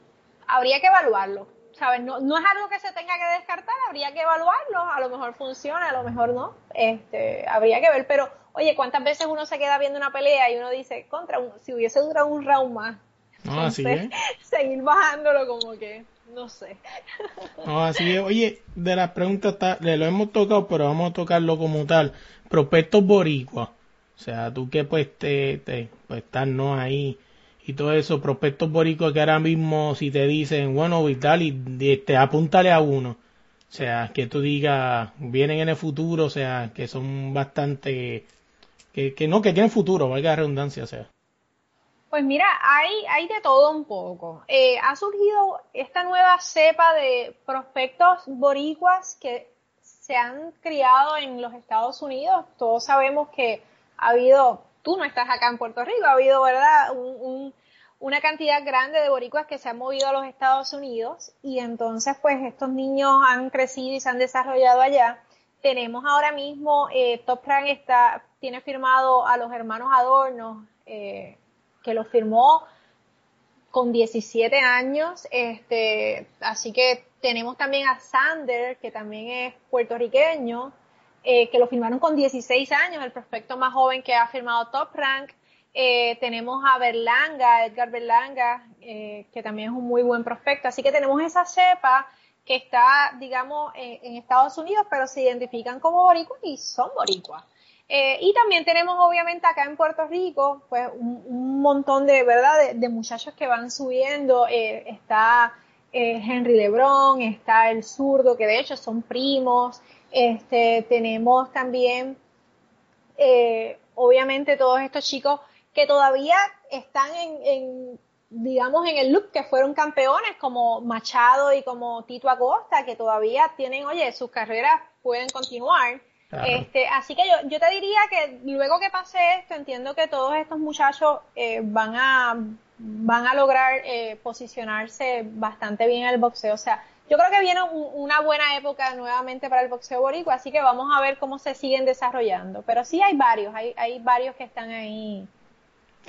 habría que evaluarlo. ¿Sabes? No, no es algo que se tenga que descartar, habría que evaluarlo, a lo mejor funciona, a lo mejor no, este, habría que ver, pero oye, ¿cuántas veces uno se queda viendo una pelea y uno dice, contra, si hubiese durado un round más, no, así es. *laughs* seguir bajándolo como que, no sé. *laughs* No, así es. Oye, de las preguntas está, le lo hemos tocado, pero vamos a tocarlo como tal. Prospectos boricuas. O sea, tú que pues te, te pues estás no ahí y todo eso, prospectos boricos que ahora mismo si te dicen, bueno, Vital, y este, apúntale a uno. O sea, que tú digas, vienen en el futuro, o sea, que son bastante, que, que no, que tienen futuro, valga la redundancia, o sea. Pues mira, hay, hay de todo un poco. Eh, ha surgido esta nueva cepa de prospectos boricuas que se han criado en los Estados Unidos. Todos sabemos que ha habido tú no estás acá en Puerto Rico, ha habido, ¿verdad?, una cantidad grande de boricuas que se han movido a los Estados Unidos y entonces pues estos niños han crecido y se han desarrollado allá. Tenemos ahora mismo, eh, Top está, tiene firmado a los hermanos Adorno, eh, que lo firmó con 17 años, este, así que tenemos también a Sander, que también es puertorriqueño, eh, que lo firmaron con 16 años, el prospecto más joven que ha firmado Top Rank. Eh, tenemos a Berlanga, Edgar Berlanga, eh, que también es un muy buen prospecto. Así que tenemos esa cepa que está, digamos, en, Estados Unidos, pero se identifican como boricuas y son boricuas. y también tenemos, obviamente, acá en Puerto Rico, pues un, montón de, ¿verdad?, de, muchachos que van subiendo. está Henry Lebron, está el zurdo, que de hecho son primos. Este, tenemos también, eh, obviamente, todos estos chicos que todavía están en, digamos, en el look que fueron campeones, como Machado y como Tito Acosta, que todavía tienen, oye, sus carreras pueden continuar. Este, así que yo, yo te diría que luego que pase esto, entiendo que todos estos muchachos eh, van a van a lograr eh, posicionarse bastante bien en el boxeo. O sea, yo creo que viene una buena época nuevamente para el boxeo boricua, así que vamos a ver cómo se siguen desarrollando. Pero sí hay varios, hay, hay varios que están ahí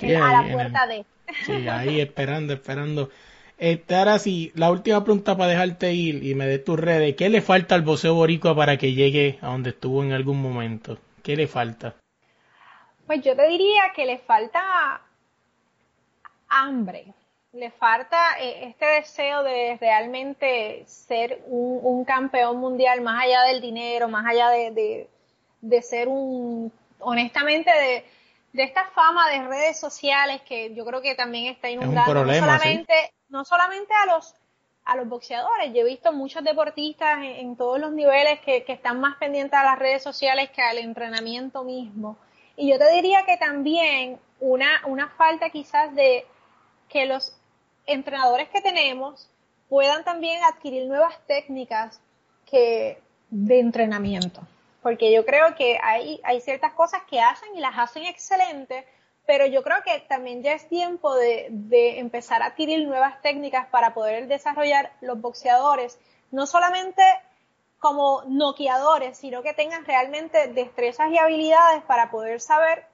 a la puerta de. Sí, ahí esperando, esperando. Este, ahora sí, la última pregunta para dejarte ir y me des tus redes. ¿Qué le falta al boxeo boricua para que llegue a donde estuvo en algún momento? ¿Qué le falta? Pues yo te diría que le falta hambre. Le falta eh, este deseo de realmente ser un, campeón mundial más allá del dinero, más allá de, de, ser un, honestamente, de, de, esta fama de redes sociales que yo creo que también está inundando no solamente, no solamente a los a los boxeadores. Yo he visto muchos deportistas en, todos los niveles que, que, están más pendientes a las redes sociales que al entrenamiento mismo. Y yo te diría que también una, una falta quizás de que los entrenadores que tenemos puedan también adquirir nuevas técnicas de entrenamiento. Porque yo creo que hay, hay ciertas cosas que hacen y las hacen excelentes, pero yo creo que también ya es tiempo de, de empezar a adquirir nuevas técnicas para poder desarrollar los boxeadores, no solamente como noqueadores, sino que tengan realmente destrezas y habilidades para poder saber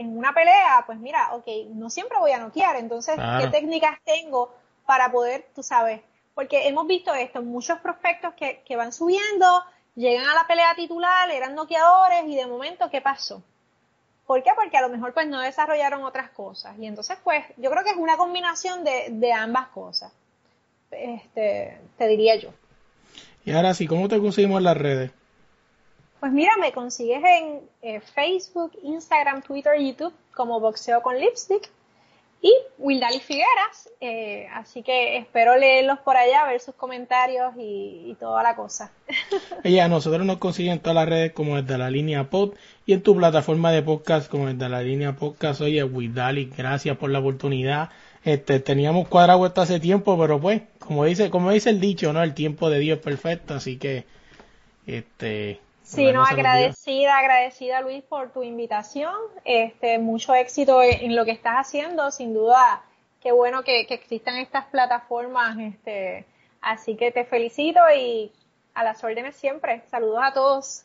en una pelea, pues mira, ok, no siempre voy a noquear, entonces, ¿qué técnicas tengo para poder, tú sabes? Porque hemos visto esto, muchos prospectos que, que van subiendo, llegan a la pelea titular, eran noqueadores y de momento, ¿qué pasó? ¿Por qué? Porque a lo mejor pues no desarrollaron otras cosas. Y entonces pues yo creo que es una combinación de, de ambas cosas. Este, te diría yo. Y ahora sí, ¿cómo te conseguimos en las redes? Pues mira, me consigues en eh, Facebook, Instagram, Twitter, YouTube como Boxeo con Lipstick y Wildali Figueras. Eh, así que espero leerlos por allá, ver sus comentarios y, toda la cosa. *laughs* Ella, nosotros nos consiguen en todas las redes como desde la línea pod y en tu plataforma de podcast como desde la línea podcast. Oye, Wildali, gracias por la oportunidad. Este, teníamos cuadrado esto hace tiempo, pero pues, como dice, como dice el dicho, ¿no? El tiempo de Dios es perfecto, así que, este, Sí, no, agradecida, agradecida Luis por tu invitación. Este, mucho éxito en, lo que estás haciendo, sin duda. Qué bueno que, que existan estas plataformas, este, así que te felicito y a las órdenes siempre. Saludos a todos.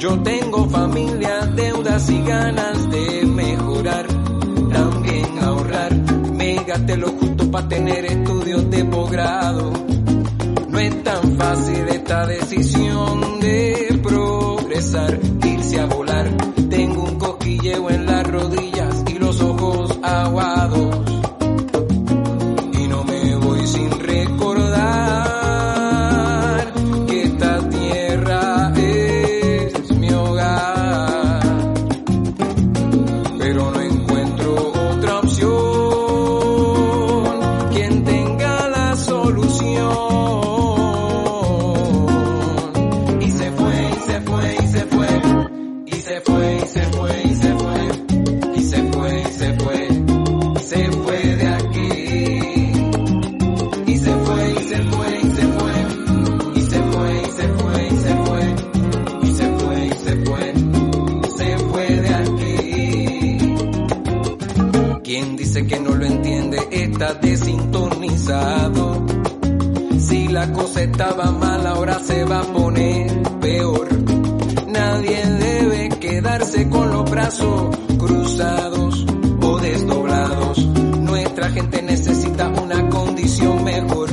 yo tengo familia, deudas y ganas de mejorar, también ahorrar. Me gasté lo justo para tener estudios de posgrado. No es tan fácil esta decisión de progresar, irse a volar. Tengo un cosquilleo en las rodillas y los ojos aguados. estaba mal, ahora se va a poner peor. Nadie debe quedarse con los brazos cruzados o desdoblados. Nuestra gente necesita una condición mejor.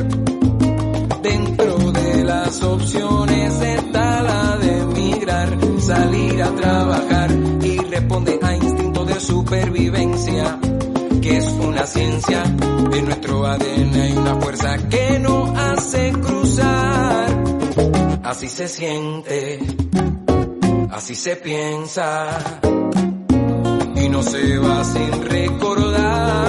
Dentro de las opciones está la de emigrar, salir a trabajar y responde a instinto de supervivencia, que es una ciencia. En nuestro ADN hay una fuerza que Así se siente, así se piensa y no se va sin recordar.